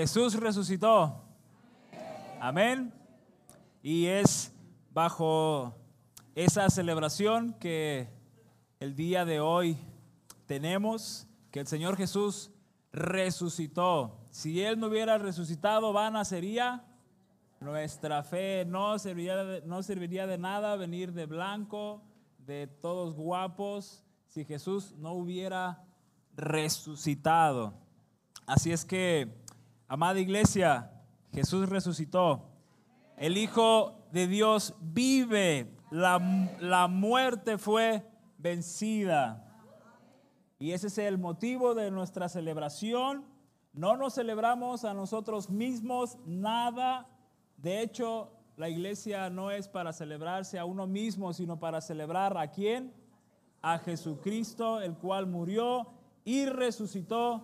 Jesús resucitó. Amén. Y es bajo esa celebración que el día de hoy tenemos, que el Señor Jesús resucitó. Si Él no hubiera resucitado, vana sería nuestra fe. No serviría de, no serviría de nada venir de blanco, de todos guapos, si Jesús no hubiera resucitado. Así es que, amada iglesia, Jesús resucitó. El Hijo de Dios vive. La, la muerte fue vencida. Y ese es el motivo de nuestra celebración. No nos celebramos a nosotros mismos nada. De hecho, la iglesia no es para celebrarse a uno mismo, sino para celebrar a quién? A Jesucristo, el cual murió y resucitó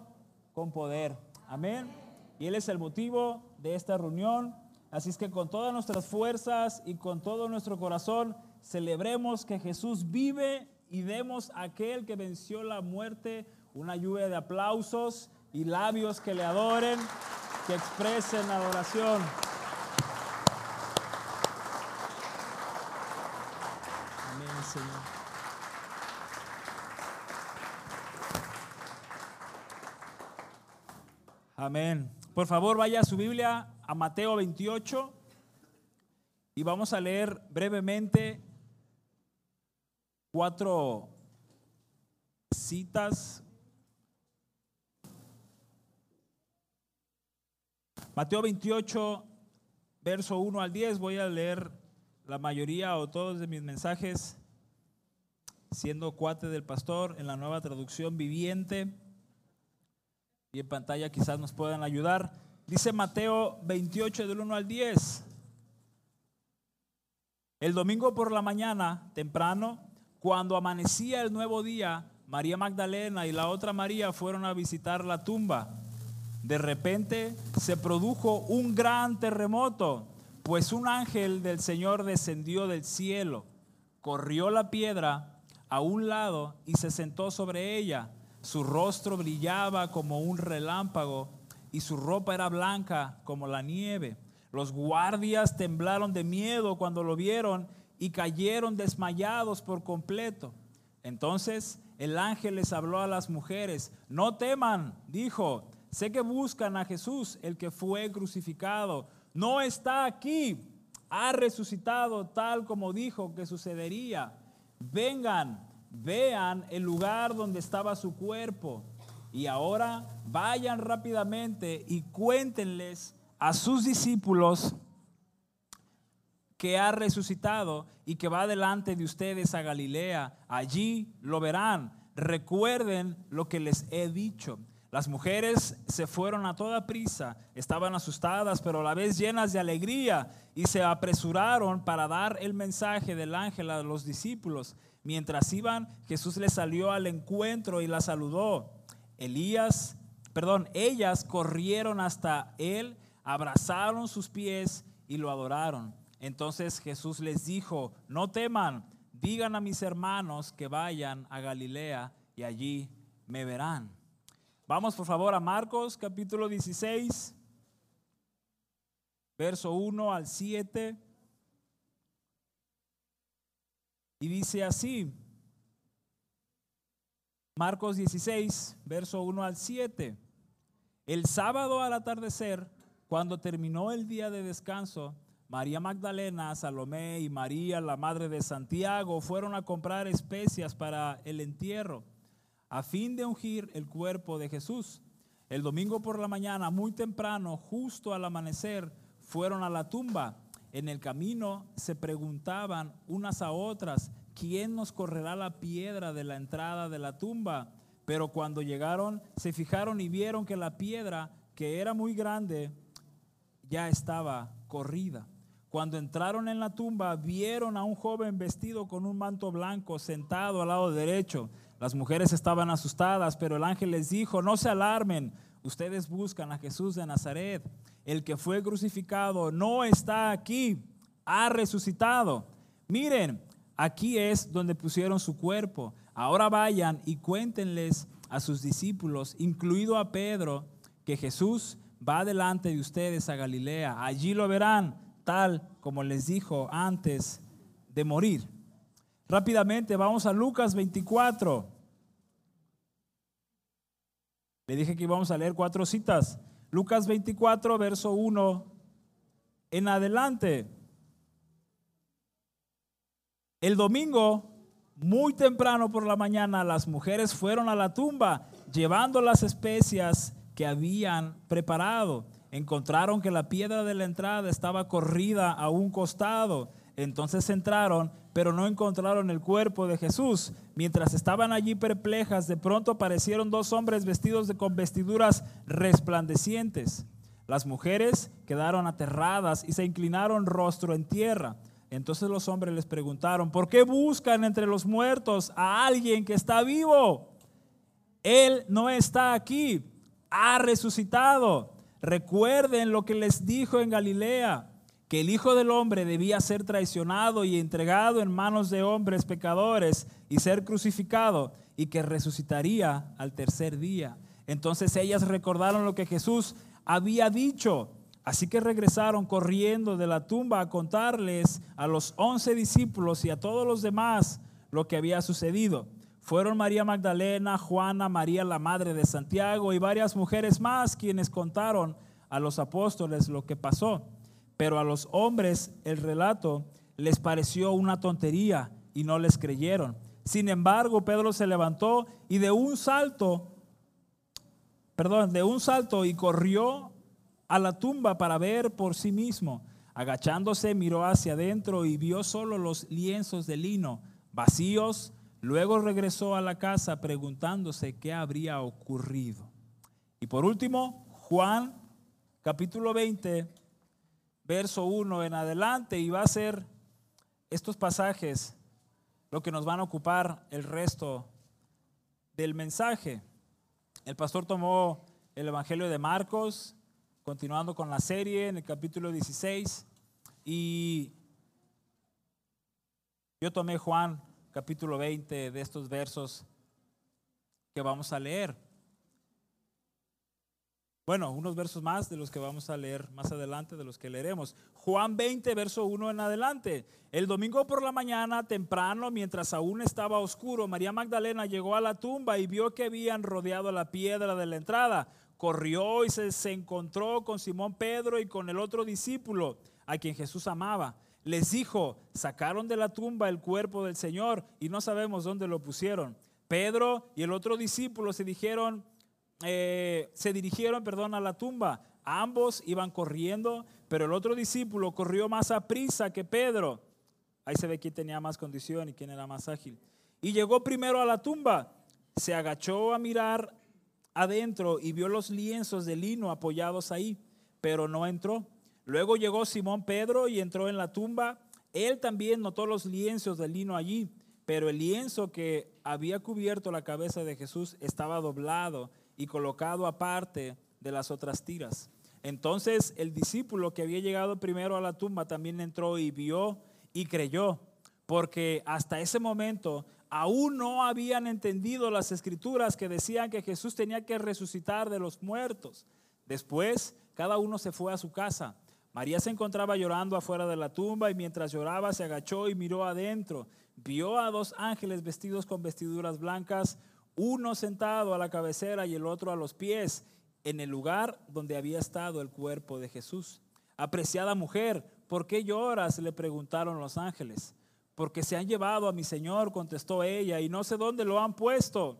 con poder. Amén. Y Él es el motivo de esta reunión. Así es que con todas nuestras fuerzas y con todo nuestro corazón, celebremos que Jesús vive y demos a aquel que venció la muerte una lluvia de aplausos y labios que le adoren, que expresen adoración. Amén, Señor. Amén. Por favor, vaya a su Biblia a Mateo 28 y vamos a leer brevemente cuatro citas. Mateo 28, verso 1 al 10, voy a leer la mayoría o todos de mis mensajes siendo cuate del pastor en la nueva traducción viviente y en pantalla quizás nos puedan ayudar. Dice Mateo 28 del 1 al 10. El domingo por la mañana, temprano, cuando amanecía el nuevo día, María Magdalena y la otra María fueron a visitar la tumba. De repente se produjo un gran terremoto, pues un ángel del Señor descendió del cielo, corrió la piedra a un lado y se sentó sobre ella. Su rostro brillaba como un relámpago y su ropa era blanca como la nieve. Los guardias temblaron de miedo cuando lo vieron y cayeron desmayados por completo. Entonces el ángel les habló a las mujeres, no teman, dijo, sé que buscan a Jesús, el que fue crucificado. No está aquí, ha resucitado tal como dijo que sucedería. Vengan, vean el lugar donde estaba su cuerpo. Y ahora vayan rápidamente y cuéntenles a sus discípulos que ha resucitado y que va delante de ustedes a Galilea. Allí lo verán. Recuerden lo que les he dicho. Las mujeres se fueron a toda prisa, estaban asustadas, pero a la vez llenas de alegría, y se apresuraron para dar el mensaje del ángel a los discípulos. Mientras iban, Jesús les salió al encuentro y la saludó. Elías, perdón, ellas corrieron hasta él, abrazaron sus pies y lo adoraron. Entonces Jesús les dijo, no teman, digan a mis hermanos que vayan a Galilea y allí me verán. Vamos por favor a Marcos capítulo 16, verso 1 al 7. Y dice así, Marcos 16, verso 1 al 7. El sábado al atardecer, cuando terminó el día de descanso, María Magdalena, Salomé y María, la madre de Santiago, fueron a comprar especias para el entierro, a fin de ungir el cuerpo de Jesús. El domingo por la mañana, muy temprano, justo al amanecer, fueron a la tumba. En el camino se preguntaban unas a otras, ¿quién nos correrá la piedra de la entrada de la tumba? Pero cuando llegaron, se fijaron y vieron que la piedra, que era muy grande, ya estaba corrida. Cuando entraron en la tumba, vieron a un joven vestido con un manto blanco sentado al lado derecho. Las mujeres estaban asustadas, pero el ángel les dijo, no se alarmen, ustedes buscan a Jesús de Nazaret. El que fue crucificado no está aquí, ha resucitado. Miren, aquí es donde pusieron su cuerpo. Ahora vayan y cuéntenles a sus discípulos, incluido a Pedro, que Jesús va delante de ustedes a Galilea, allí lo verán, tal como les dijo antes de morir. Rápidamente vamos a Lucas 24. Le dije que íbamos a leer cuatro citas. Lucas 24, verso 1 en adelante. El domingo, muy temprano por la mañana, las mujeres fueron a la tumba llevando las especias que habían preparado. Encontraron que la piedra de la entrada estaba corrida a un costado. Entonces entraron, pero no encontraron el cuerpo de Jesús. Mientras estaban allí perplejas, de pronto aparecieron dos hombres vestidos de, con vestiduras resplandecientes. Las mujeres quedaron aterradas y se inclinaron rostro en tierra. Entonces los hombres les preguntaron, ¿por qué buscan entre los muertos a alguien que está vivo? Él no está aquí, ha resucitado. Recuerden lo que les dijo en Galilea, que el Hijo del Hombre debía ser traicionado y entregado en manos de hombres pecadores y ser crucificado y que resucitaría al tercer día. Entonces ellas recordaron lo que Jesús había dicho Así que regresaron corriendo de la tumba a contarles a los once discípulos y a todos los demás lo que había sucedido. Fueron María Magdalena, Juana, María la madre de Santiago y varias mujeres más quienes contaron a los apóstoles lo que pasó. Pero a los hombres el relato les pareció una tontería y no les creyeron. Sin embargo, Pedro se levantó y de un salto, perdón, de un salto y corrió a la tumba para ver por sí mismo. Agachándose miró hacia adentro y vio solo los lienzos de lino vacíos. Luego regresó a la casa preguntándose qué habría ocurrido. Y por último, Juan capítulo 20, verso 1 en adelante, y va a ser estos pasajes lo que nos van a ocupar el resto del mensaje. El pastor tomó el Evangelio de Marcos, continuando con la serie en el capítulo 16. Y yo tomé Juan capítulo 20 de estos versos que vamos a leer. Bueno, unos versos más de los que vamos a leer más adelante, de los que leeremos. Juan 20, verso 1 en adelante. El domingo por la mañana, temprano, mientras aún estaba oscuro, María Magdalena llegó a la tumba y vio que habían rodeado la piedra de la entrada corrió y se, encontró con Simón Pedro y con el otro discípulo a quien Jesús amaba. Les dijo, sacaron de la tumba el cuerpo del Señor y no sabemos dónde lo pusieron. Pedro y el otro discípulo se dijeron, eh, se dirigieron, perdón, a la tumba. Ambos iban corriendo, pero el otro discípulo corrió más a prisa que Pedro. Ahí se ve quién tenía más condición y quién era más ágil. Y llegó primero a la tumba, se agachó a mirar adentro y vio los lienzos de lino apoyados ahí, pero no entró. Luego llegó Simón Pedro y entró en la tumba. Él también notó los lienzos de lino allí, pero el lienzo que había cubierto la cabeza de Jesús estaba doblado y colocado aparte de las otras tiras. Entonces el discípulo que había llegado primero a la tumba también entró y vio y creyó, porque hasta ese momento aún no habían entendido las escrituras que decían que Jesús tenía que resucitar de los muertos. Después, cada uno se fue a su casa. María se encontraba llorando afuera de la tumba y mientras lloraba se agachó y miró adentro. Vio a dos ángeles vestidos con vestiduras blancas, uno sentado a la cabecera y el otro a los pies, en el lugar donde había estado el cuerpo de Jesús. Apreciada mujer, ¿por qué lloras? le preguntaron los ángeles porque se han llevado a mi Señor, contestó ella, y no sé dónde lo han puesto.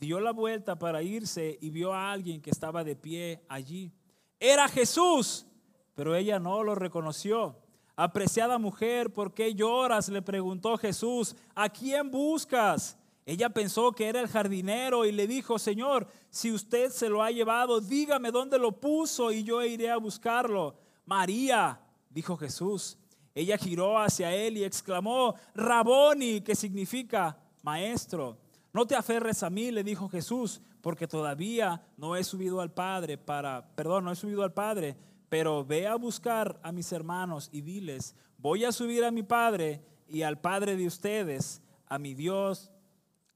Dio la vuelta para irse y vio a alguien que estaba de pie allí. Era Jesús, pero ella no lo reconoció. Apreciada mujer, ¿por qué lloras? le preguntó Jesús. ¿A quién buscas? Ella pensó que era el jardinero y le dijo, Señor, si usted se lo ha llevado, dígame dónde lo puso y yo iré a buscarlo. María, dijo Jesús. Ella giró hacia él y exclamó, Raboni, que significa maestro. No te aferres a mí, le dijo Jesús, porque todavía no he subido al Padre para, perdón, no he subido al Padre, pero ve a buscar a mis hermanos y diles, voy a subir a mi Padre y al Padre de ustedes, a mi Dios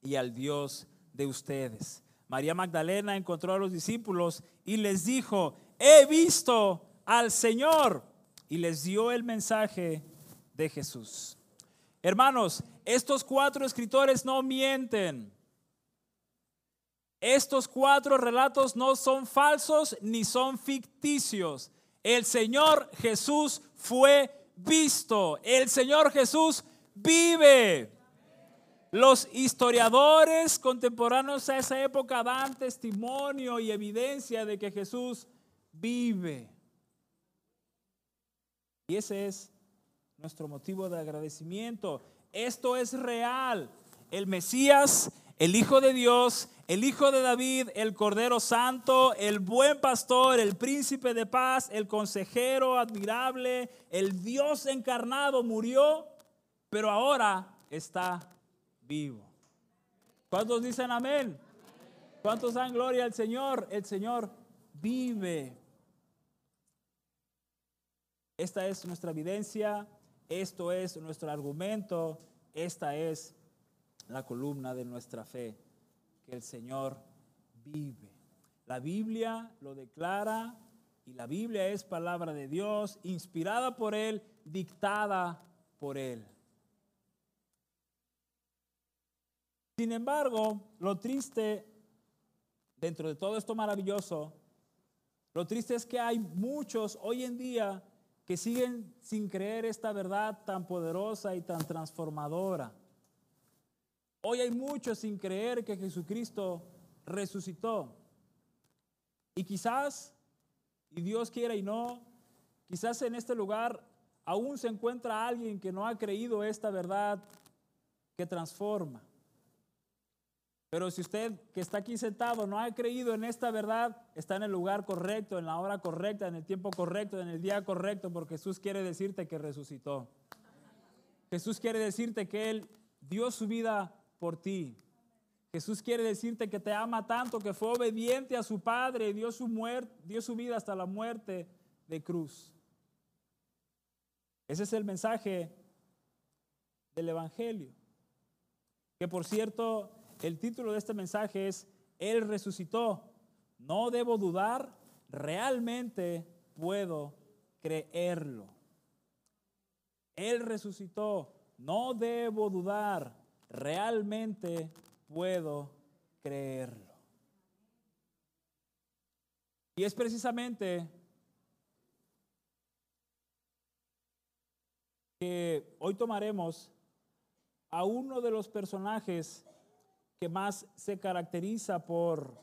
y al Dios de ustedes. María Magdalena encontró a los discípulos y les dijo, he visto al Señor. Y les dio el mensaje de Jesús. Hermanos, estos cuatro escritores no mienten. Estos cuatro relatos no son falsos ni son ficticios. El Señor Jesús fue visto. El Señor Jesús vive. Los historiadores contemporáneos a esa época dan testimonio y evidencia de que Jesús vive. Y ese es nuestro motivo de agradecimiento. Esto es real. El Mesías, el Hijo de Dios, el Hijo de David, el Cordero Santo, el buen pastor, el príncipe de paz, el consejero admirable, el Dios encarnado murió, pero ahora está vivo. ¿Cuántos dicen amén? ¿Cuántos dan gloria al Señor? El Señor vive. Esta es nuestra evidencia, esto es nuestro argumento, esta es la columna de nuestra fe, que el Señor vive. La Biblia lo declara y la Biblia es palabra de Dios, inspirada por Él, dictada por Él. Sin embargo, lo triste dentro de todo esto maravilloso, lo triste es que hay muchos hoy en día que siguen sin creer esta verdad tan poderosa y tan transformadora. Hoy hay muchos sin creer que Jesucristo resucitó. Y quizás, y Dios quiera y no, quizás en este lugar aún se encuentra alguien que no ha creído esta verdad que transforma. Pero si usted que está aquí sentado no ha creído en esta verdad, está en el lugar correcto, en la hora correcta, en el tiempo correcto, en el día correcto, porque Jesús quiere decirte que resucitó. Jesús quiere decirte que Él dio su vida por ti. Jesús quiere decirte que te ama tanto, que fue obediente a su Padre, dio su, dio su vida hasta la muerte de cruz. Ese es el mensaje del Evangelio. Que por cierto, el título de este mensaje es, Él resucitó. No debo dudar, realmente puedo creerlo. Él resucitó. No debo dudar, realmente puedo creerlo. Y es precisamente que hoy tomaremos a uno de los personajes más se caracteriza por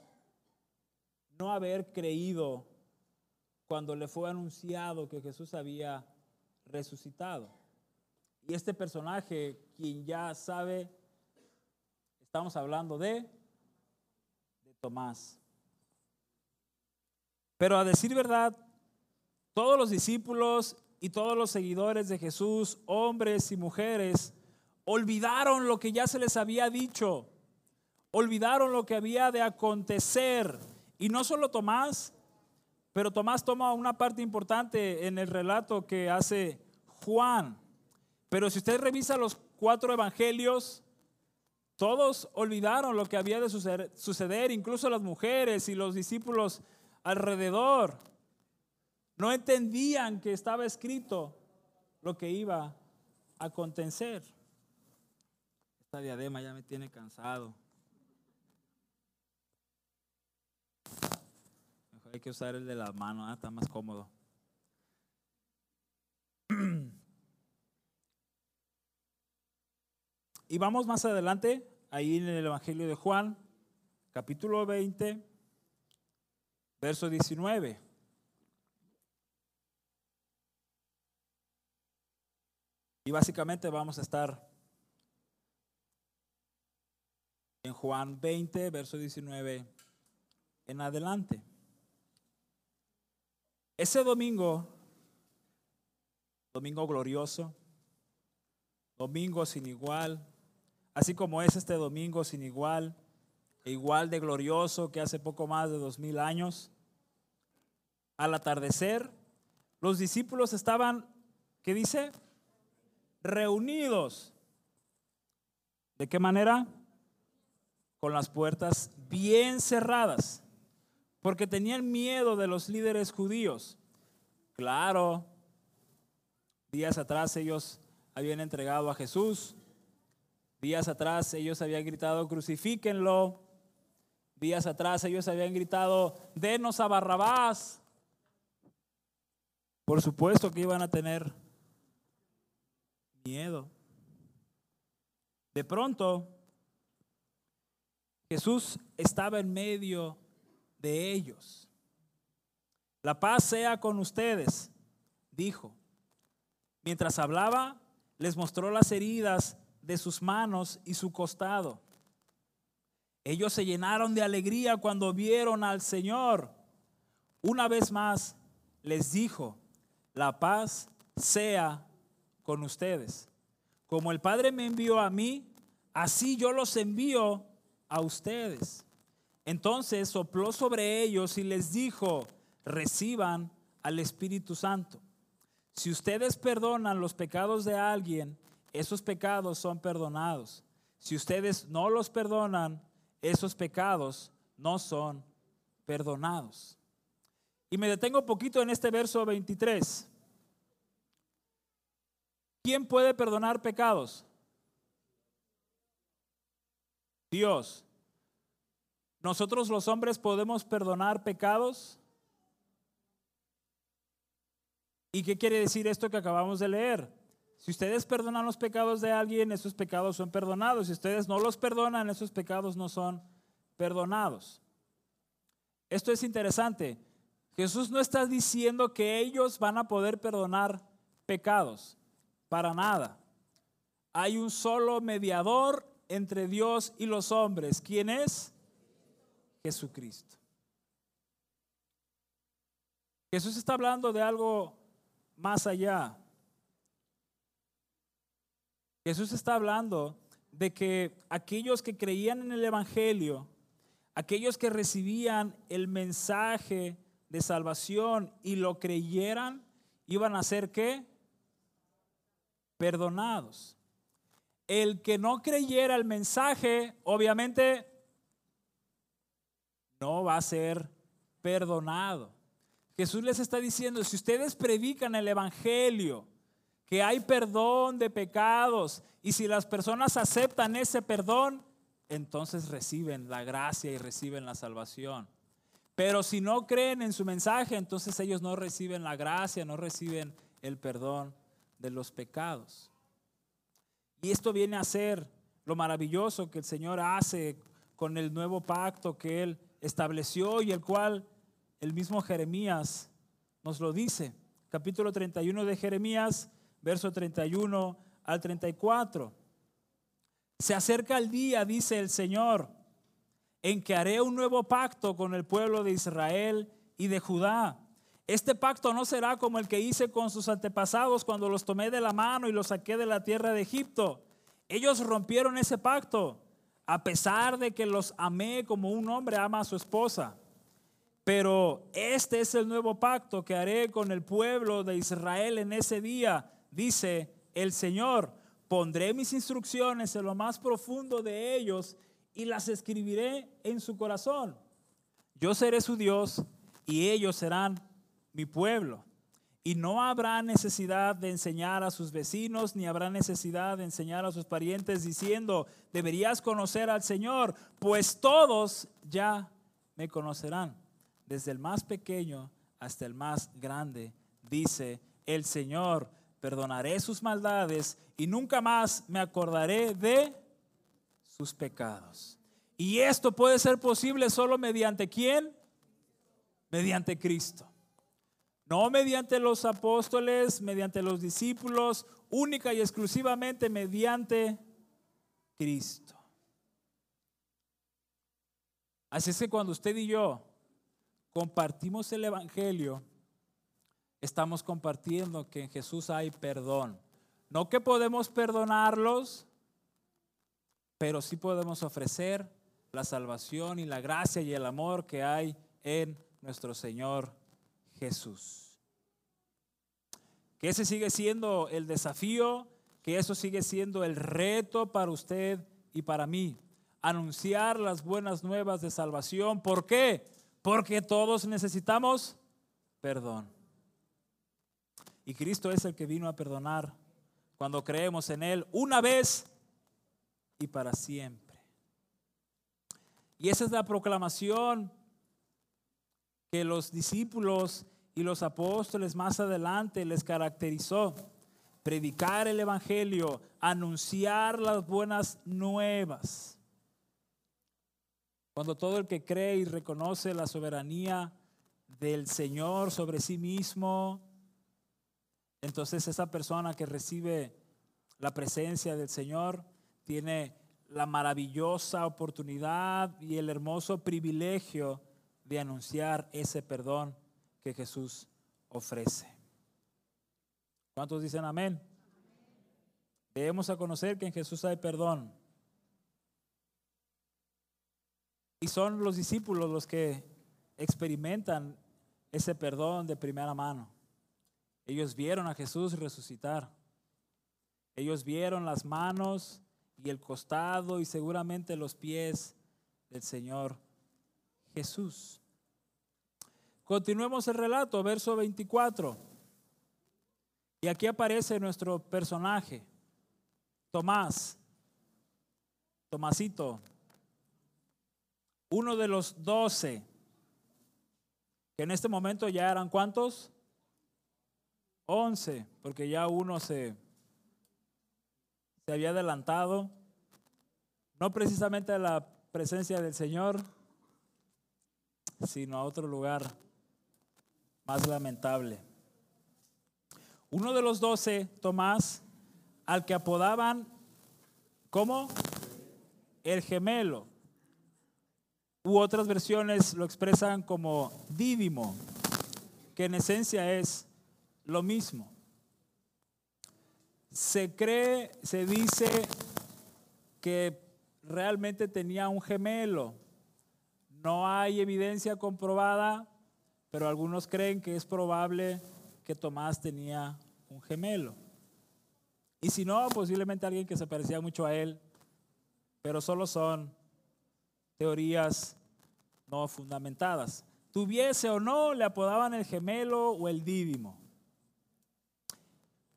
no haber creído cuando le fue anunciado que Jesús había resucitado. Y este personaje, quien ya sabe, estamos hablando de, de Tomás. Pero a decir verdad, todos los discípulos y todos los seguidores de Jesús, hombres y mujeres, olvidaron lo que ya se les había dicho olvidaron lo que había de acontecer. Y no solo Tomás, pero Tomás toma una parte importante en el relato que hace Juan. Pero si usted revisa los cuatro evangelios, todos olvidaron lo que había de suceder, incluso las mujeres y los discípulos alrededor. No entendían que estaba escrito lo que iba a acontecer. Esta diadema ya me tiene cansado. Hay que usar el de la mano, ¿eh? está más cómodo. Y vamos más adelante, ahí en el Evangelio de Juan, capítulo 20, verso 19. Y básicamente vamos a estar en Juan 20, verso 19 en adelante. Ese domingo, domingo glorioso, domingo sin igual, así como es este domingo sin igual, e igual de glorioso que hace poco más de dos mil años, al atardecer, los discípulos estaban, ¿qué dice? Reunidos. ¿De qué manera? Con las puertas bien cerradas porque tenían miedo de los líderes judíos. Claro, días atrás ellos habían entregado a Jesús, días atrás ellos habían gritado, crucifíquenlo, días atrás ellos habían gritado, denos a Barrabás. Por supuesto que iban a tener miedo. De pronto, Jesús estaba en medio de ellos. La paz sea con ustedes, dijo. Mientras hablaba, les mostró las heridas de sus manos y su costado. Ellos se llenaron de alegría cuando vieron al Señor. Una vez más les dijo, la paz sea con ustedes. Como el Padre me envió a mí, así yo los envío a ustedes. Entonces sopló sobre ellos y les dijo, reciban al Espíritu Santo. Si ustedes perdonan los pecados de alguien, esos pecados son perdonados. Si ustedes no los perdonan, esos pecados no son perdonados. Y me detengo un poquito en este verso 23. ¿Quién puede perdonar pecados? Dios. ¿Nosotros los hombres podemos perdonar pecados? ¿Y qué quiere decir esto que acabamos de leer? Si ustedes perdonan los pecados de alguien, esos pecados son perdonados. Si ustedes no los perdonan, esos pecados no son perdonados. Esto es interesante. Jesús no está diciendo que ellos van a poder perdonar pecados. Para nada. Hay un solo mediador entre Dios y los hombres. ¿Quién es? Jesucristo. Jesús está hablando de algo más allá. Jesús está hablando de que aquellos que creían en el Evangelio, aquellos que recibían el mensaje de salvación y lo creyeran, iban a ser qué? Perdonados. El que no creyera el mensaje, obviamente, no va a ser perdonado. Jesús les está diciendo, si ustedes predican el Evangelio, que hay perdón de pecados, y si las personas aceptan ese perdón, entonces reciben la gracia y reciben la salvación. Pero si no creen en su mensaje, entonces ellos no reciben la gracia, no reciben el perdón de los pecados. Y esto viene a ser lo maravilloso que el Señor hace con el nuevo pacto que Él estableció y el cual el mismo Jeremías nos lo dice. Capítulo 31 de Jeremías, verso 31 al 34. Se acerca el día, dice el Señor, en que haré un nuevo pacto con el pueblo de Israel y de Judá. Este pacto no será como el que hice con sus antepasados cuando los tomé de la mano y los saqué de la tierra de Egipto. Ellos rompieron ese pacto, a pesar de que los amé como un hombre ama a su esposa. Pero este es el nuevo pacto que haré con el pueblo de Israel en ese día, dice el Señor. Pondré mis instrucciones en lo más profundo de ellos y las escribiré en su corazón. Yo seré su Dios y ellos serán mi pueblo. Y no habrá necesidad de enseñar a sus vecinos, ni habrá necesidad de enseñar a sus parientes diciendo, deberías conocer al Señor, pues todos ya me conocerán desde el más pequeño hasta el más grande, dice el Señor, perdonaré sus maldades y nunca más me acordaré de sus pecados. Y esto puede ser posible solo mediante quién? Mediante Cristo. No mediante los apóstoles, mediante los discípulos, única y exclusivamente mediante Cristo. Así es que cuando usted y yo compartimos el Evangelio, estamos compartiendo que en Jesús hay perdón. No que podemos perdonarlos, pero sí podemos ofrecer la salvación y la gracia y el amor que hay en nuestro Señor Jesús. Que ese sigue siendo el desafío, que eso sigue siendo el reto para usted y para mí. Anunciar las buenas nuevas de salvación. ¿Por qué? Porque todos necesitamos perdón. Y Cristo es el que vino a perdonar cuando creemos en Él una vez y para siempre. Y esa es la proclamación que los discípulos y los apóstoles más adelante les caracterizó. Predicar el Evangelio, anunciar las buenas nuevas. Cuando todo el que cree y reconoce la soberanía del Señor sobre sí mismo, entonces esa persona que recibe la presencia del Señor tiene la maravillosa oportunidad y el hermoso privilegio de anunciar ese perdón que Jesús ofrece. ¿Cuántos dicen amén? Debemos a conocer que en Jesús hay perdón. Y son los discípulos los que experimentan ese perdón de primera mano. Ellos vieron a Jesús resucitar. Ellos vieron las manos y el costado y seguramente los pies del Señor Jesús. Continuemos el relato, verso 24. Y aquí aparece nuestro personaje, Tomás, Tomasito, uno de los doce, que en este momento ya eran cuántos? Once, porque ya uno se, se había adelantado, no precisamente a la presencia del Señor, sino a otro lugar más lamentable. Uno de los doce, Tomás, al que apodaban como el gemelo, u otras versiones lo expresan como dídimo, que en esencia es lo mismo. Se cree, se dice que realmente tenía un gemelo. No hay evidencia comprobada, pero algunos creen que es probable que Tomás tenía un gemelo. Y si no, posiblemente alguien que se parecía mucho a él, pero solo son teorías no fundamentadas. Tuviese o no, le apodaban el gemelo o el dídimo.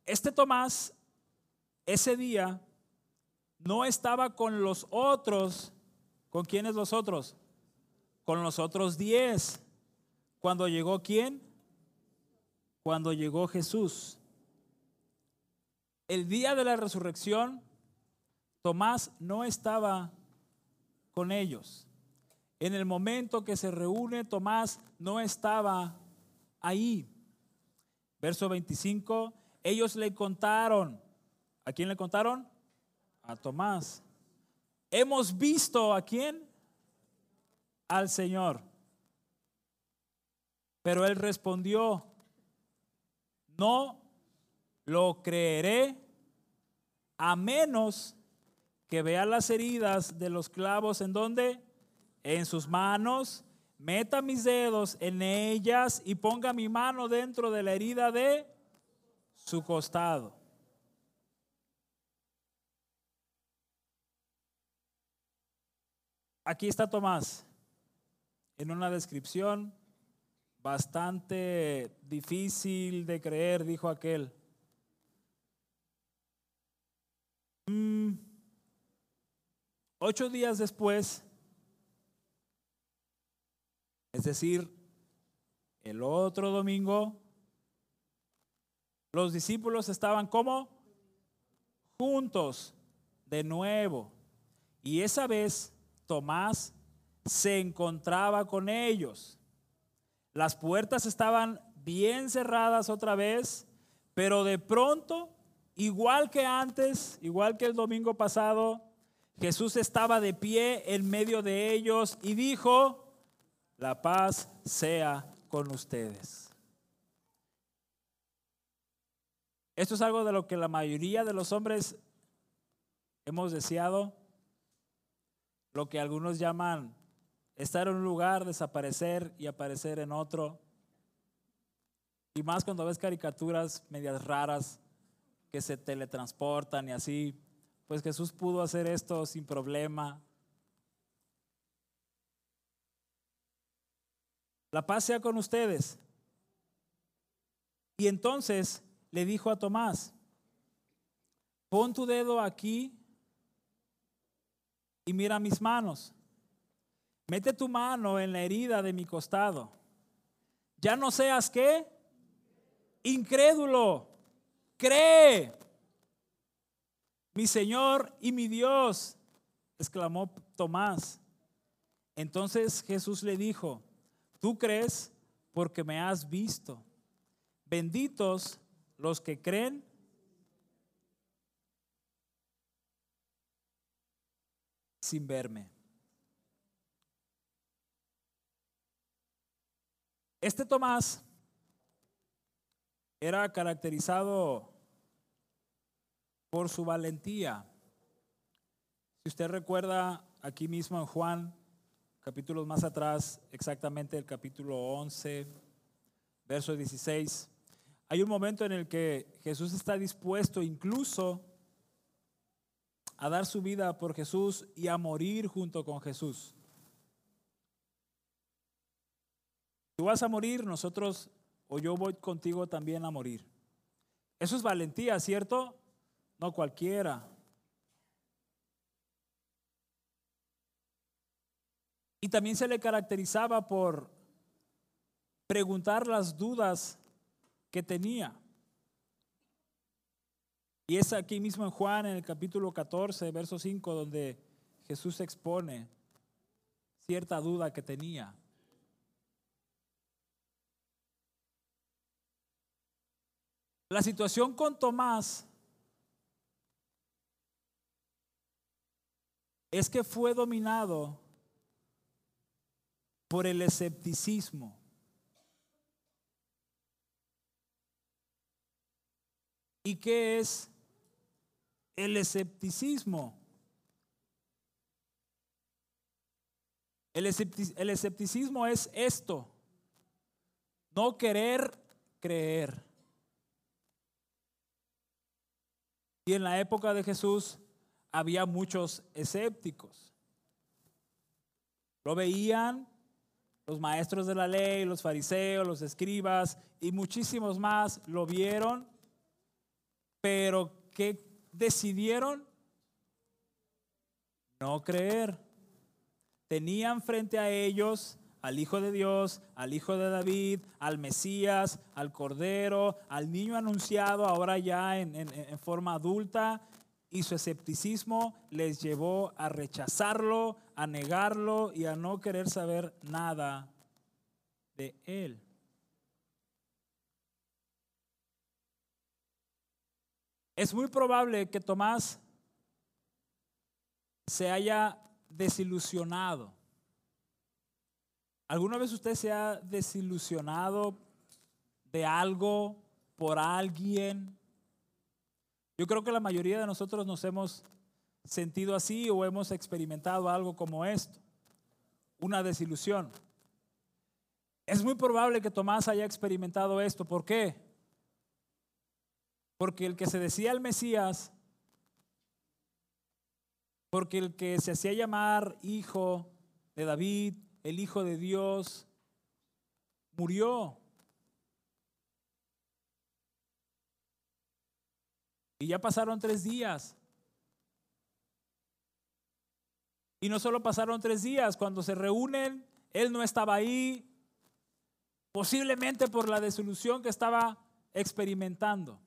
Este Tomás, ese día, no estaba con los otros. ¿Con quiénes los otros? Con los otros diez. Cuando llegó quién? Cuando llegó Jesús. El día de la resurrección, Tomás no estaba con ellos. En el momento que se reúne, Tomás no estaba ahí. Verso 25, ellos le contaron. ¿A quién le contaron? A Tomás. Hemos visto a quién? Al Señor. Pero él respondió, no lo creeré a menos que vea las heridas de los clavos en donde, en sus manos, meta mis dedos en ellas y ponga mi mano dentro de la herida de su costado. Aquí está Tomás en una descripción bastante difícil de creer, dijo aquel. Mm, ocho días después, es decir, el otro domingo, los discípulos estaban como juntos de nuevo. Y esa vez Tomás se encontraba con ellos. Las puertas estaban bien cerradas otra vez, pero de pronto, igual que antes, igual que el domingo pasado, Jesús estaba de pie en medio de ellos y dijo, la paz sea con ustedes. Esto es algo de lo que la mayoría de los hombres hemos deseado, lo que algunos llaman estar en un lugar, desaparecer y aparecer en otro. Y más cuando ves caricaturas medias raras que se teletransportan y así, pues Jesús pudo hacer esto sin problema. La paz sea con ustedes. Y entonces le dijo a Tomás, pon tu dedo aquí y mira mis manos. Mete tu mano en la herida de mi costado. Ya no seas qué? Incrédulo. Cree. Mi Señor y mi Dios, exclamó Tomás. Entonces Jesús le dijo, tú crees porque me has visto. Benditos los que creen sin verme. Este Tomás era caracterizado por su valentía. Si usted recuerda aquí mismo en Juan, capítulos más atrás, exactamente el capítulo 11, verso 16, hay un momento en el que Jesús está dispuesto incluso a dar su vida por Jesús y a morir junto con Jesús. Tú vas a morir, nosotros o yo voy contigo también a morir. Eso es valentía, ¿cierto? No cualquiera. Y también se le caracterizaba por preguntar las dudas que tenía. Y es aquí mismo en Juan, en el capítulo 14, verso 5, donde Jesús expone cierta duda que tenía. La situación con Tomás es que fue dominado por el escepticismo. ¿Y qué es el escepticismo? El, escepticismo es esto, no querer creer. Y en la época de Jesús había muchos escépticos. Lo veían los maestros de la ley, los fariseos, los escribas y muchísimos más lo vieron, pero ¿qué decidieron? No creer. Tenían frente a ellos al Hijo de Dios, al Hijo de David, al Mesías, al Cordero, al niño anunciado ahora ya en, forma adulta, y su escepticismo les llevó a rechazarlo, a negarlo y a no querer saber nada de él. Es muy probable que Tomás se haya desilusionado ¿Alguna vez usted se ha desilusionado de algo por alguien? Yo creo que la mayoría de nosotros nos hemos sentido así o hemos experimentado algo como esto, una desilusión. Es muy probable que Tomás haya experimentado esto. ¿Por qué? Porque el que se decía el Mesías, porque el que se hacía llamar hijo de David, el Hijo de Dios, murió. Y ya pasaron tres días. Y no solo pasaron tres días, cuando se reúnen, Él no estaba ahí, posiblemente por la desilusión que estaba experimentando.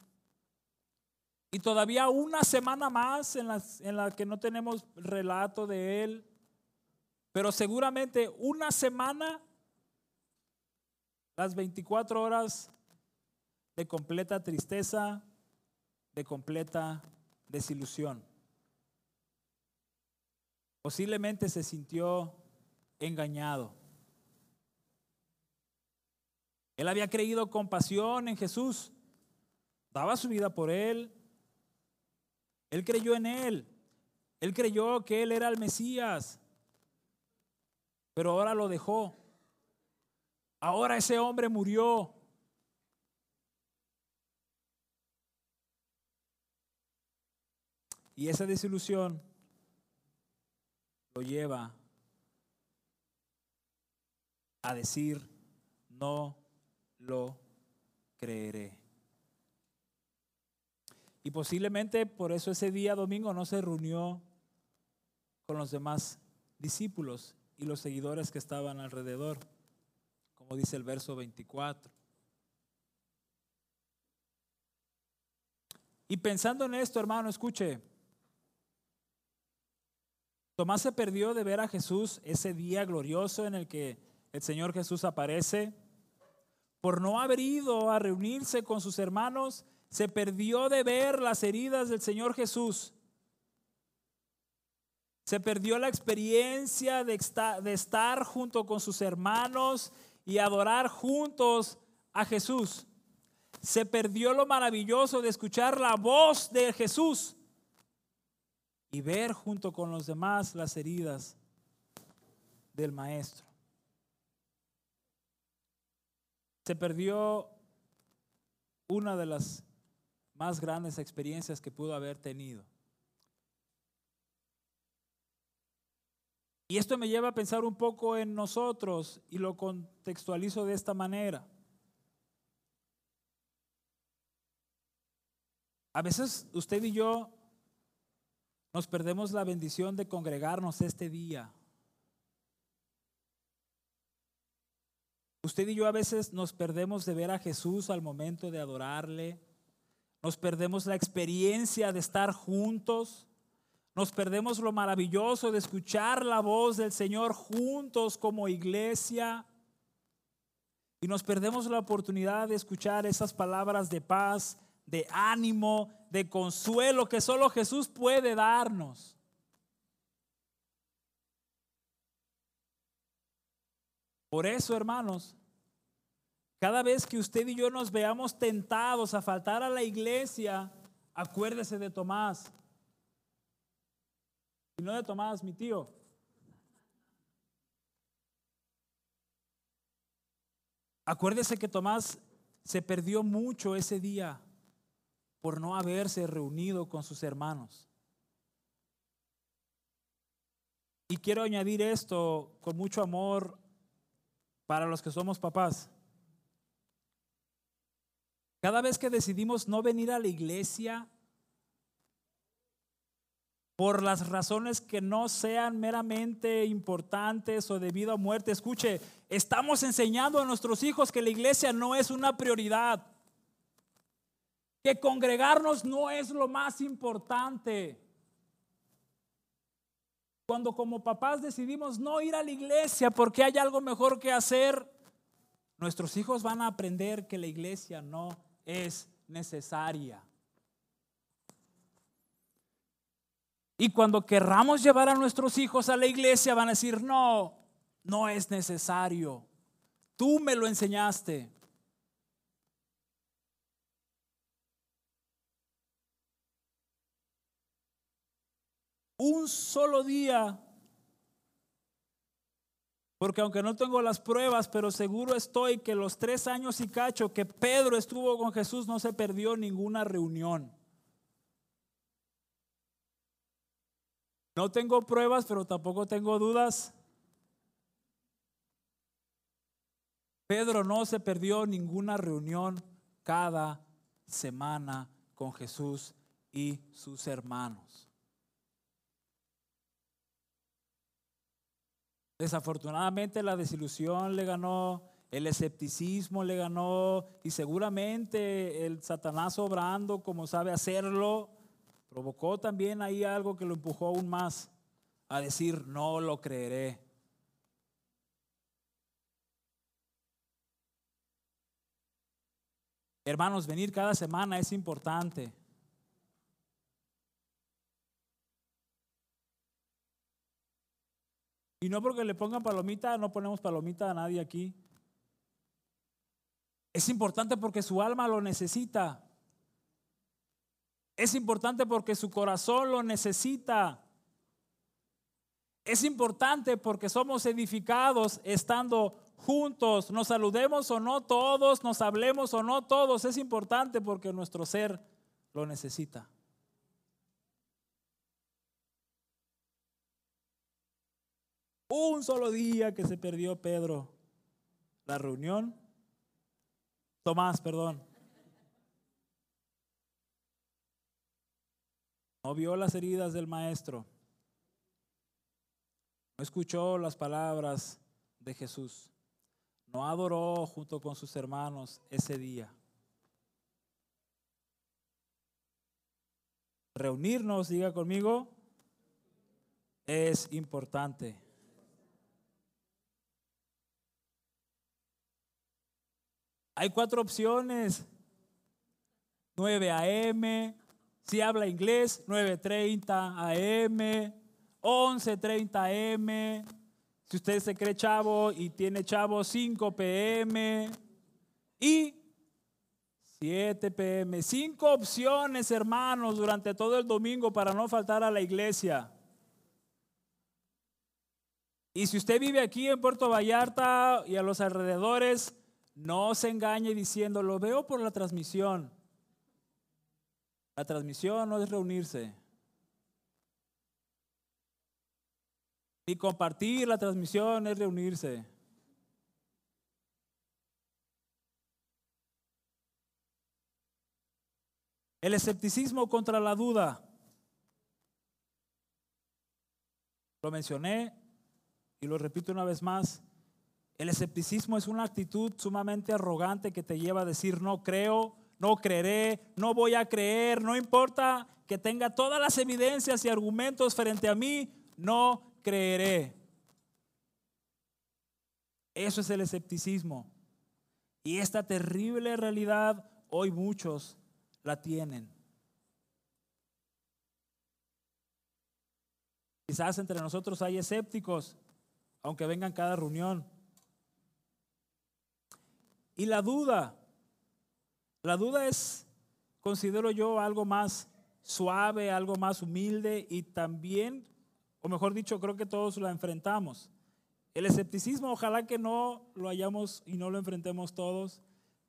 Y todavía una semana más en la, en la que no tenemos relato de Él, pero seguramente una semana, las 24 horas de completa tristeza, de completa desilusión. Posiblemente se sintió engañado. Él había creído compasión en Jesús, daba su vida por él, él creyó en él, él creyó que él era el Mesías, pero ahora lo dejó. Ahora ese hombre murió. Y esa desilusión lo lleva a decir no lo creeré. Y posiblemente por eso ese día domingo no se reunió con los demás discípulos y los seguidores que estaban alrededor, como dice el verso 24. Y pensando en esto, hermano, escuche, Tomás se perdió de ver a Jesús ese día glorioso en el que el Señor Jesús aparece. Por no haber ido a reunirse con sus hermanos, se perdió de ver las heridas del Señor Jesús. Se perdió la experiencia de estar, junto con sus hermanos y adorar juntos a Jesús. Se perdió lo maravilloso de escuchar la voz de Jesús y ver junto con los demás las heridas del Maestro. Se perdió una de las más grandes experiencias que pudo haber tenido. Y esto me lleva a pensar un poco en nosotros y lo contextualizo de esta manera. A veces usted y yo nos perdemos la bendición de congregarnos este día. Usted y yo a veces nos perdemos de ver a Jesús al momento de adorarle. Nos perdemos la experiencia de estar juntos. Nos perdemos lo maravilloso de escuchar la voz del Señor juntos como iglesia. Y nos perdemos la oportunidad de escuchar esas palabras de paz, de ánimo, de consuelo que solo Jesús puede darnos. Por eso, hermanos, cada vez que usted y yo nos veamos tentados a faltar a la iglesia, acuérdese de Tomás. Y no de Tomás, mi tío. Acuérdese que Tomás se perdió mucho ese día por no haberse reunido con sus hermanos. Y quiero añadir esto con mucho amor para los que somos papás. Cada vez que decidimos no venir a la iglesia, por las razones que no sean meramente importantes o debido a muerte. Escuche, estamos enseñando a nuestros hijos que la iglesia no es una prioridad, que congregarnos no es lo más importante. Cuando como papás decidimos no ir a la iglesia porque hay algo mejor que hacer, nuestros hijos van a aprender que la iglesia no es necesaria. Y cuando querramos llevar a nuestros hijos a la iglesia, van a decir, no, no es necesario. Tú me lo enseñaste. Un solo día. Porque aunque no tengo las pruebas, pero seguro estoy que los tres años y cacho que Pedro estuvo con Jesús no se perdió ninguna reunión. No tengo pruebas, pero tampoco tengo dudas. Pedro no se perdió ninguna reunión cada semana con Jesús y sus hermanos. Desafortunadamente la desilusión le ganó, el escepticismo le ganó y seguramente el Satanás obrando como sabe hacerlo Provocó también ahí algo que lo empujó aún más a decir, no lo creeré. Hermanos, venir cada semana es importante. Y no porque le pongan palomita, no ponemos palomita a nadie aquí. Es importante porque su alma lo necesita. Es importante porque su corazón lo necesita. Es importante porque somos edificados estando juntos. Nos saludemos o no todos, nos hablemos o no todos. Es importante porque nuestro ser lo necesita. Un solo día que se perdió Pedro la reunión Tomás, perdón. No vio las heridas del maestro. No escuchó las palabras de Jesús. No adoró junto con sus hermanos ese día. Reunirnos, diga conmigo, es importante. Hay cuatro opciones. 9 a.m., si habla inglés, 9.30 a.m., 11.30 a.m., si usted se cree chavo y tiene chavo 5 p.m. y 7 p.m. Cinco opciones, hermanos, durante todo el domingo para no faltar a la iglesia. Y si usted vive aquí en Puerto Vallarta y a los alrededores, no se engañe diciendo, lo veo por la transmisión. La transmisión no es reunirse. Y compartir la transmisión es reunirse. El escepticismo contra la duda. Lo mencioné y lo repito una vez más. El escepticismo es una actitud sumamente arrogante que te lleva a decir no creo, no creeré, no voy a creer, no importa que tenga todas las evidencias y argumentos frente a mí, no creeré. Eso es el escepticismo. Y esta terrible realidad hoy muchos la tienen. Quizás entre nosotros hay escépticos, aunque vengan cada reunión. Y la duda, la duda es, considero yo, algo más suave, algo más humilde y también o mejor dicho, creo que todos la enfrentamos. El escepticismo, ojalá que no lo hayamos y no lo enfrentemos todos,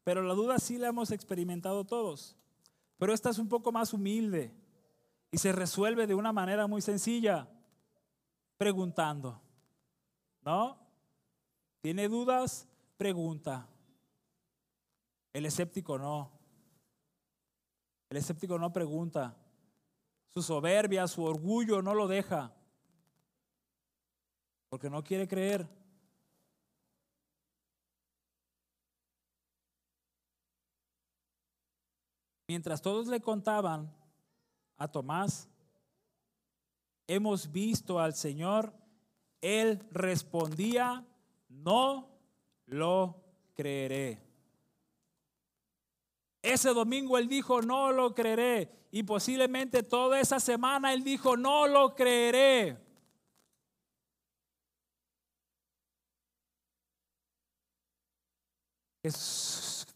pero la duda sí la hemos experimentado todos. Pero esta es un poco más humilde y se resuelve de una manera muy sencilla, preguntando. ¿No? ¿Tiene dudas? Pregunta. El escéptico no. El escéptico no pregunta. Su soberbia, su orgullo no lo deja porque no quiere creer. Mientras todos le contaban a Tomás, hemos visto al Señor, él respondía, no lo creeré. Ese domingo él dijo, no lo creeré. Y posiblemente toda esa semana él dijo, no lo creeré.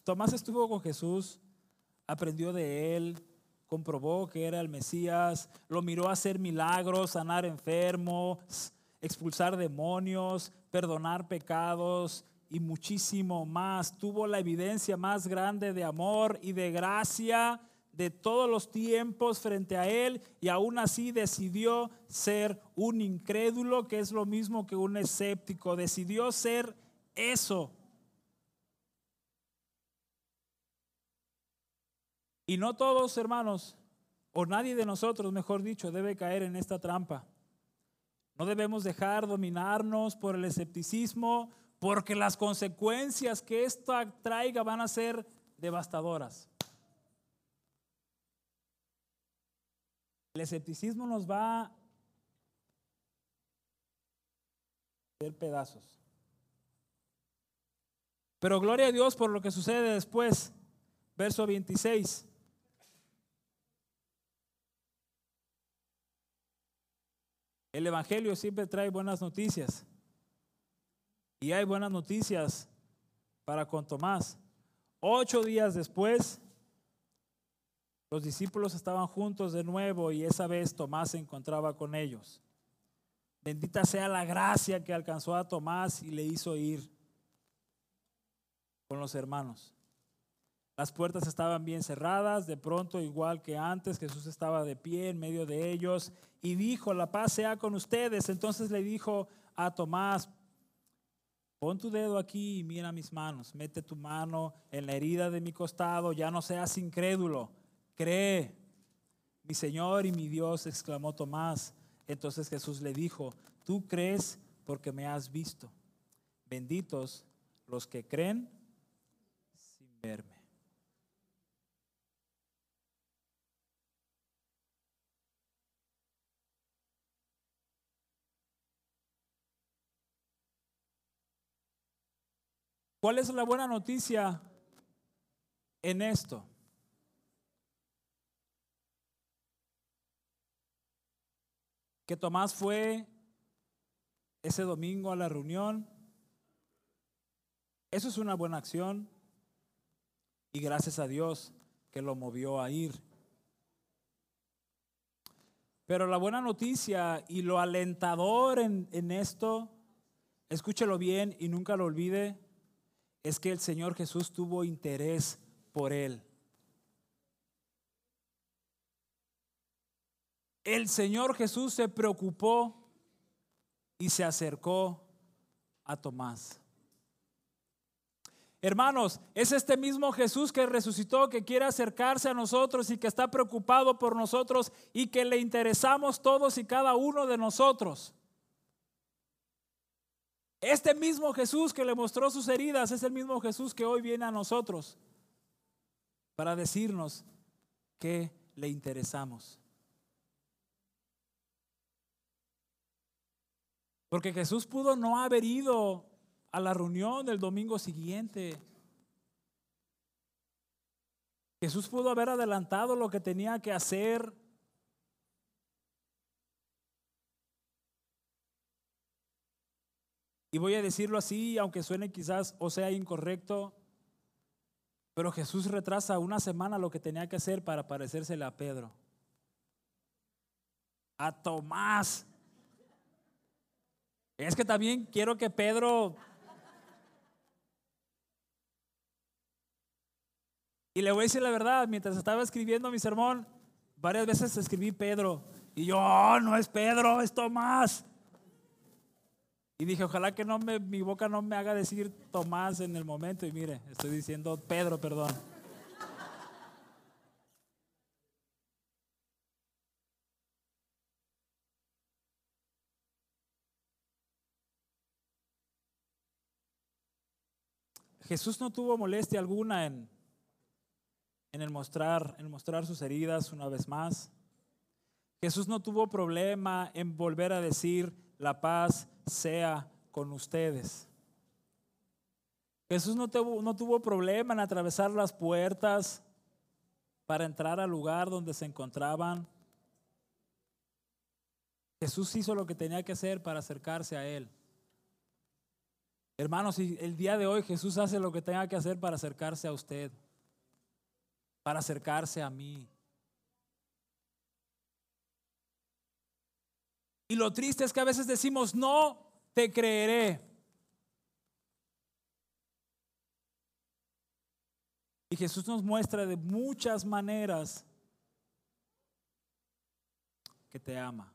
Tomás estuvo con Jesús, aprendió de él, comprobó que era el Mesías, lo miró hacer milagros, sanar enfermos, expulsar demonios, perdonar pecados y muchísimo más. Tuvo la evidencia más grande de amor y de gracia de todos los tiempos frente a él y aún así decidió ser un incrédulo, que es lo mismo que un escéptico. Decidió ser eso Y no todos, hermanos, o nadie de nosotros, mejor dicho, debe caer en esta trampa. No debemos dejar dominarnos por el escepticismo, porque las consecuencias que esto traiga van a ser devastadoras. El escepticismo nos va a hacer pedazos. Pero gloria a Dios por lo que sucede después. Verso 26. El Evangelio siempre trae buenas noticias. Y hay buenas noticias para con Tomás. Ocho días después, los discípulos estaban juntos de nuevo y esa vez Tomás se encontraba con ellos. Bendita sea la gracia que alcanzó a Tomás y le hizo ir con los hermanos. Las puertas estaban bien cerradas, de pronto igual que antes Jesús estaba de pie en medio de ellos y dijo, la paz sea con ustedes. Entonces le dijo a Tomás, Pon tu dedo aquí y mira mis manos. Mete tu mano en la herida de mi costado. Ya no seas incrédulo. Cree. Mi Señor y mi Dios, exclamó Tomás. Entonces Jesús le dijo, tú crees porque me has visto. Benditos los que creen sin verme. ¿Cuál es la buena noticia en esto? Que Tomás fue ese domingo a la reunión. Eso es una buena acción y gracias a Dios que lo movió a ir. Pero la buena noticia y lo alentador en, esto, escúchelo bien y nunca lo olvide, es que el Señor Jesús tuvo interés por él. El Señor Jesús se preocupó y se acercó a Tomás. Hermanos, es este mismo Jesús que resucitó, que quiere acercarse a nosotros y que está preocupado por nosotros y que le interesamos todos y cada uno de nosotros. Este mismo Jesús que le mostró sus heridas es el mismo Jesús que hoy viene a nosotros para decirnos que le interesamos. Porque Jesús pudo no haber ido a la reunión del domingo siguiente. Jesús pudo haber adelantado lo que tenía que hacer Y voy a decirlo así, aunque suene quizás o sea incorrecto, pero Jesús retrasa una semana lo que tenía que hacer para parecérsele a Pedro. A Tomás. Es que también quiero que Pedro... Y le voy a decir la verdad, mientras estaba escribiendo mi sermón, varias veces escribí Pedro. Y yo, oh, no es Pedro, es Tomás. Y dije, ojalá que no me, mi boca no me haga decir Tomás en el momento. Y mire, estoy diciendo Pedro, perdón. Jesús no tuvo molestia alguna en, en, el mostrar, en mostrar sus heridas una vez más. Jesús no tuvo problema en volver a decir, la paz sea con ustedes. Jesús no tuvo, no tuvo problema en atravesar las puertas para entrar al lugar donde se encontraban. Jesús hizo lo que tenía que hacer para acercarse a Él. Hermanos, el día de hoy Jesús hace lo que tenga que hacer para acercarse a usted, para acercarse a mí. Y lo triste es que a veces decimos, no te creeré. Y Jesús nos muestra de muchas maneras que te ama.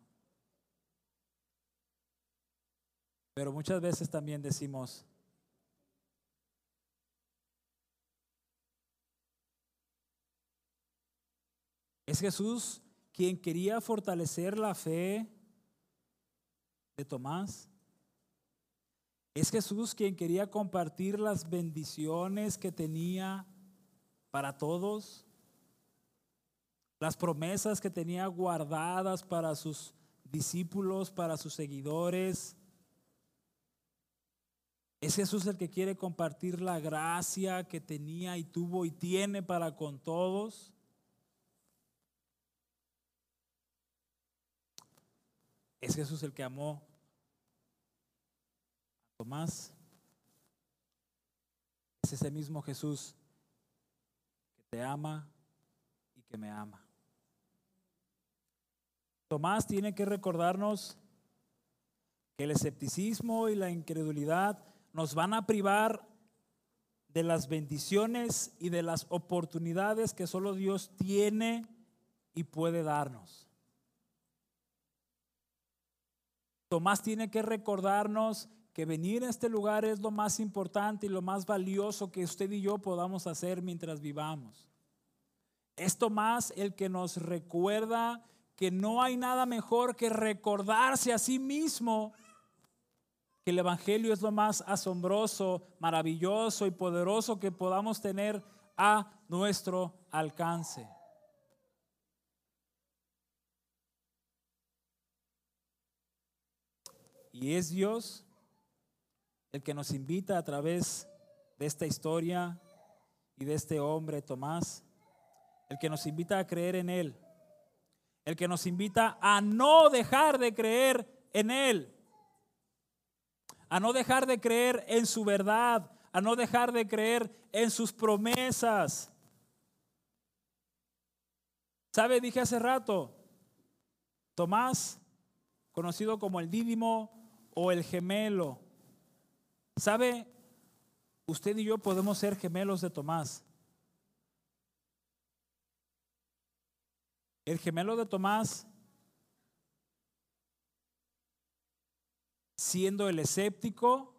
Pero muchas veces también decimos, es Jesús quien quería fortalecer la fe de Tomás. Es Jesús quien quería compartir las bendiciones que tenía para todos, las promesas que tenía guardadas para sus discípulos, para sus seguidores. Es Jesús el que quiere compartir la gracia que tenía y tuvo y tiene para con todos. Es Jesús el que amó Tomás. Es ese mismo Jesús que te ama y que me ama. Tomás tiene que recordarnos que el escepticismo y la incredulidad nos van a privar de las bendiciones y de las oportunidades que solo Dios tiene y puede darnos. Tomás tiene que recordarnos que venir a este lugar es lo más importante y lo más valioso que usted y yo podamos hacer mientras vivamos. Es Tomás el que nos recuerda que no hay nada mejor que recordarse a sí mismo que el Evangelio es lo más asombroso, maravilloso y poderoso que podamos tener a nuestro alcance. Y es Dios el que nos invita a través de esta historia y de este hombre, Tomás, el que nos invita a creer en Él, el que nos invita a no dejar de creer en Él, a no dejar de creer en su verdad, a no dejar de creer en sus promesas. ¿Sabe? Dije hace rato, Tomás, conocido como el dídimo o el gemelo, ¿Sabe? Usted y yo podemos ser gemelos de Tomás. El gemelo de Tomás, siendo el escéptico,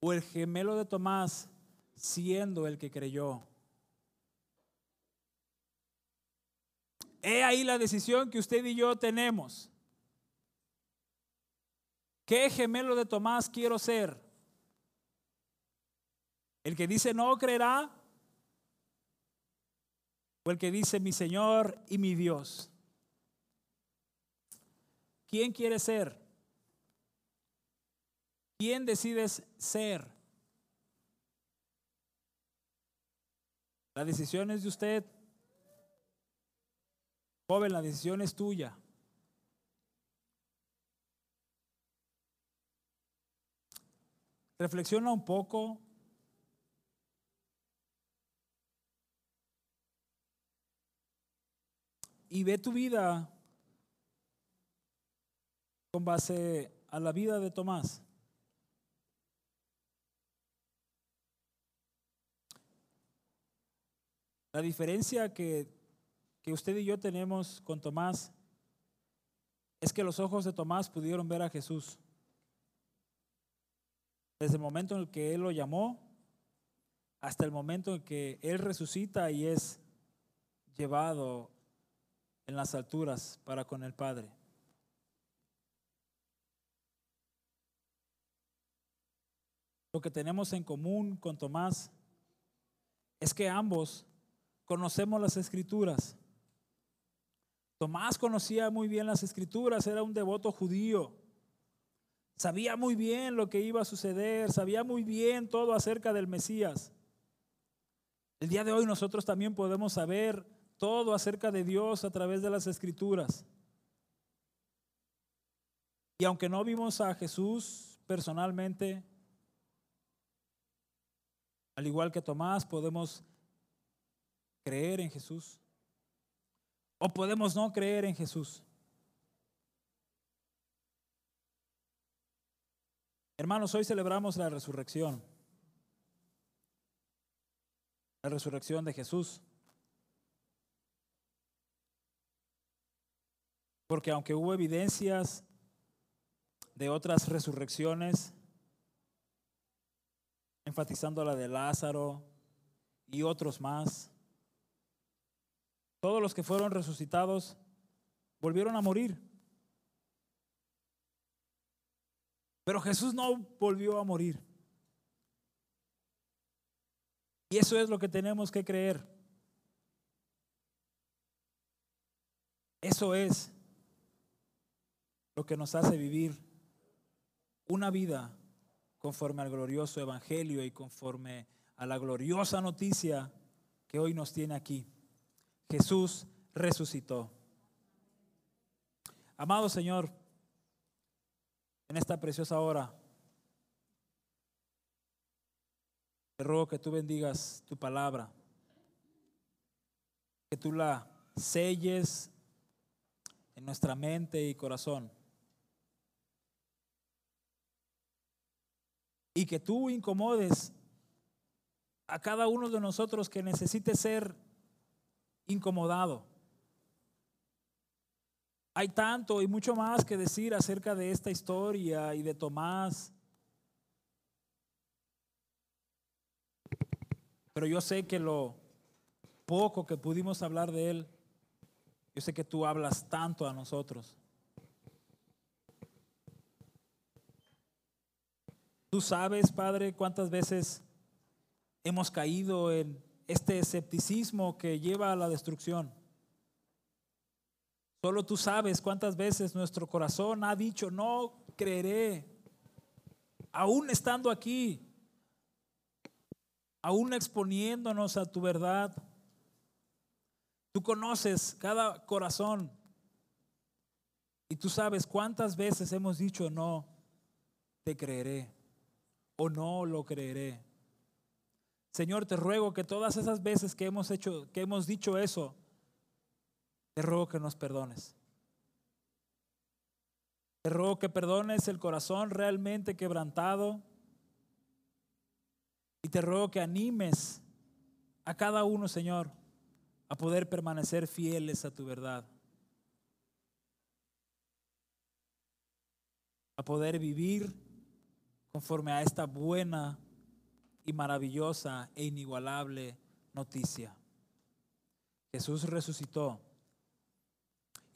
o el gemelo de Tomás, siendo el que creyó. He ahí la decisión que usted y yo tenemos. ¿Qué gemelo de Tomás quiero ser? ¿El que dice no creerá? ¿O el que dice mi Señor y mi Dios? ¿Quién quiere ser? ¿Quién decides ser? La decisión es de usted. Joven, la decisión es tuya. Reflexiona un poco. Y ve tu vida con base a la vida de Tomás. La diferencia que, que, usted y yo tenemos con Tomás es que los ojos de Tomás pudieron ver a Jesús. Desde el momento en el que Él lo llamó hasta el momento en que Él resucita y es llevado en las alturas para con el Padre. Lo que tenemos en común con Tomás es que ambos conocemos las escrituras. Tomás conocía muy bien las escrituras, era un devoto judío. Sabía muy bien lo que iba a suceder, sabía muy bien todo acerca del Mesías. El día de hoy nosotros también podemos saber todo acerca de Dios a través de las escrituras. Y aunque no vimos a Jesús personalmente, al igual que Tomás, podemos creer en Jesús o podemos no creer en Jesús. Hermanos, hoy celebramos la resurrección. La resurrección de Jesús. Porque aunque hubo evidencias de otras resurrecciones, enfatizando la de Lázaro y otros más, todos los que fueron resucitados volvieron a morir. Pero Jesús no volvió a morir. Y eso es lo que tenemos que creer. Eso es lo que nos hace vivir una vida conforme al glorioso evangelio y conforme a la gloriosa noticia que hoy nos tiene aquí. Jesús resucitó. Amado Señor, en esta preciosa hora. Ruego que tú bendigas tu palabra, que tú la selles en nuestra mente y corazón. Y que tú incomodes a cada uno de nosotros que necesite ser incomodado Hay tanto y mucho más que decir acerca de esta historia y de Tomás. Pero yo sé que lo poco que pudimos hablar de él, yo sé que tú hablas tanto a nosotros. Tú sabes, Padre, cuántas veces hemos caído en este escepticismo que lleva a la destrucción. Solo tú sabes cuántas veces nuestro corazón ha dicho, no creeré, aún estando aquí, aún exponiéndonos a tu verdad. Tú conoces cada corazón y tú sabes cuántas veces hemos dicho, no, te creeré o no lo creeré. Señor, te ruego que todas esas veces que hemos hecho, que hemos dicho eso, te ruego que nos perdones. Te ruego que perdones el corazón realmente quebrantado. Y te ruego que animes a cada uno, Señor, a poder permanecer fieles a tu verdad. A poder vivir conforme a esta buena y maravillosa e inigualable noticia. Jesús resucitó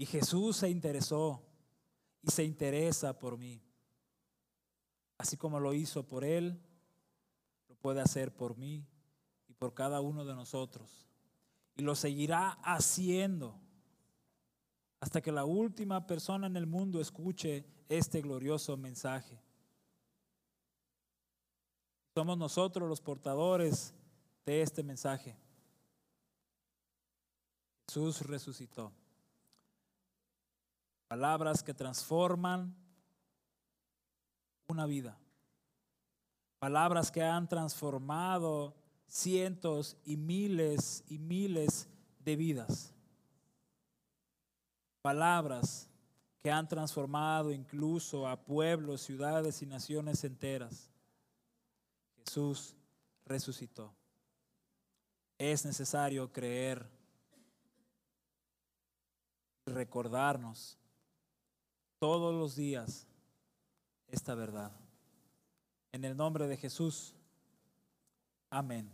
y Jesús se interesó y se interesa por mí. Así como lo hizo por Él, lo puede hacer por mí y por cada uno de nosotros. Y lo seguirá haciendo hasta que la última persona en el mundo escuche este glorioso mensaje. Somos nosotros los portadores de este mensaje. Jesús resucitó. Palabras que transforman una vida. Palabras que han transformado cientos y miles y miles de vidas. Palabras que han transformado incluso a pueblos, ciudades y naciones enteras. Jesús resucitó. Es necesario creer y recordarnos todos los días esta verdad. En el nombre de Jesús. Amén.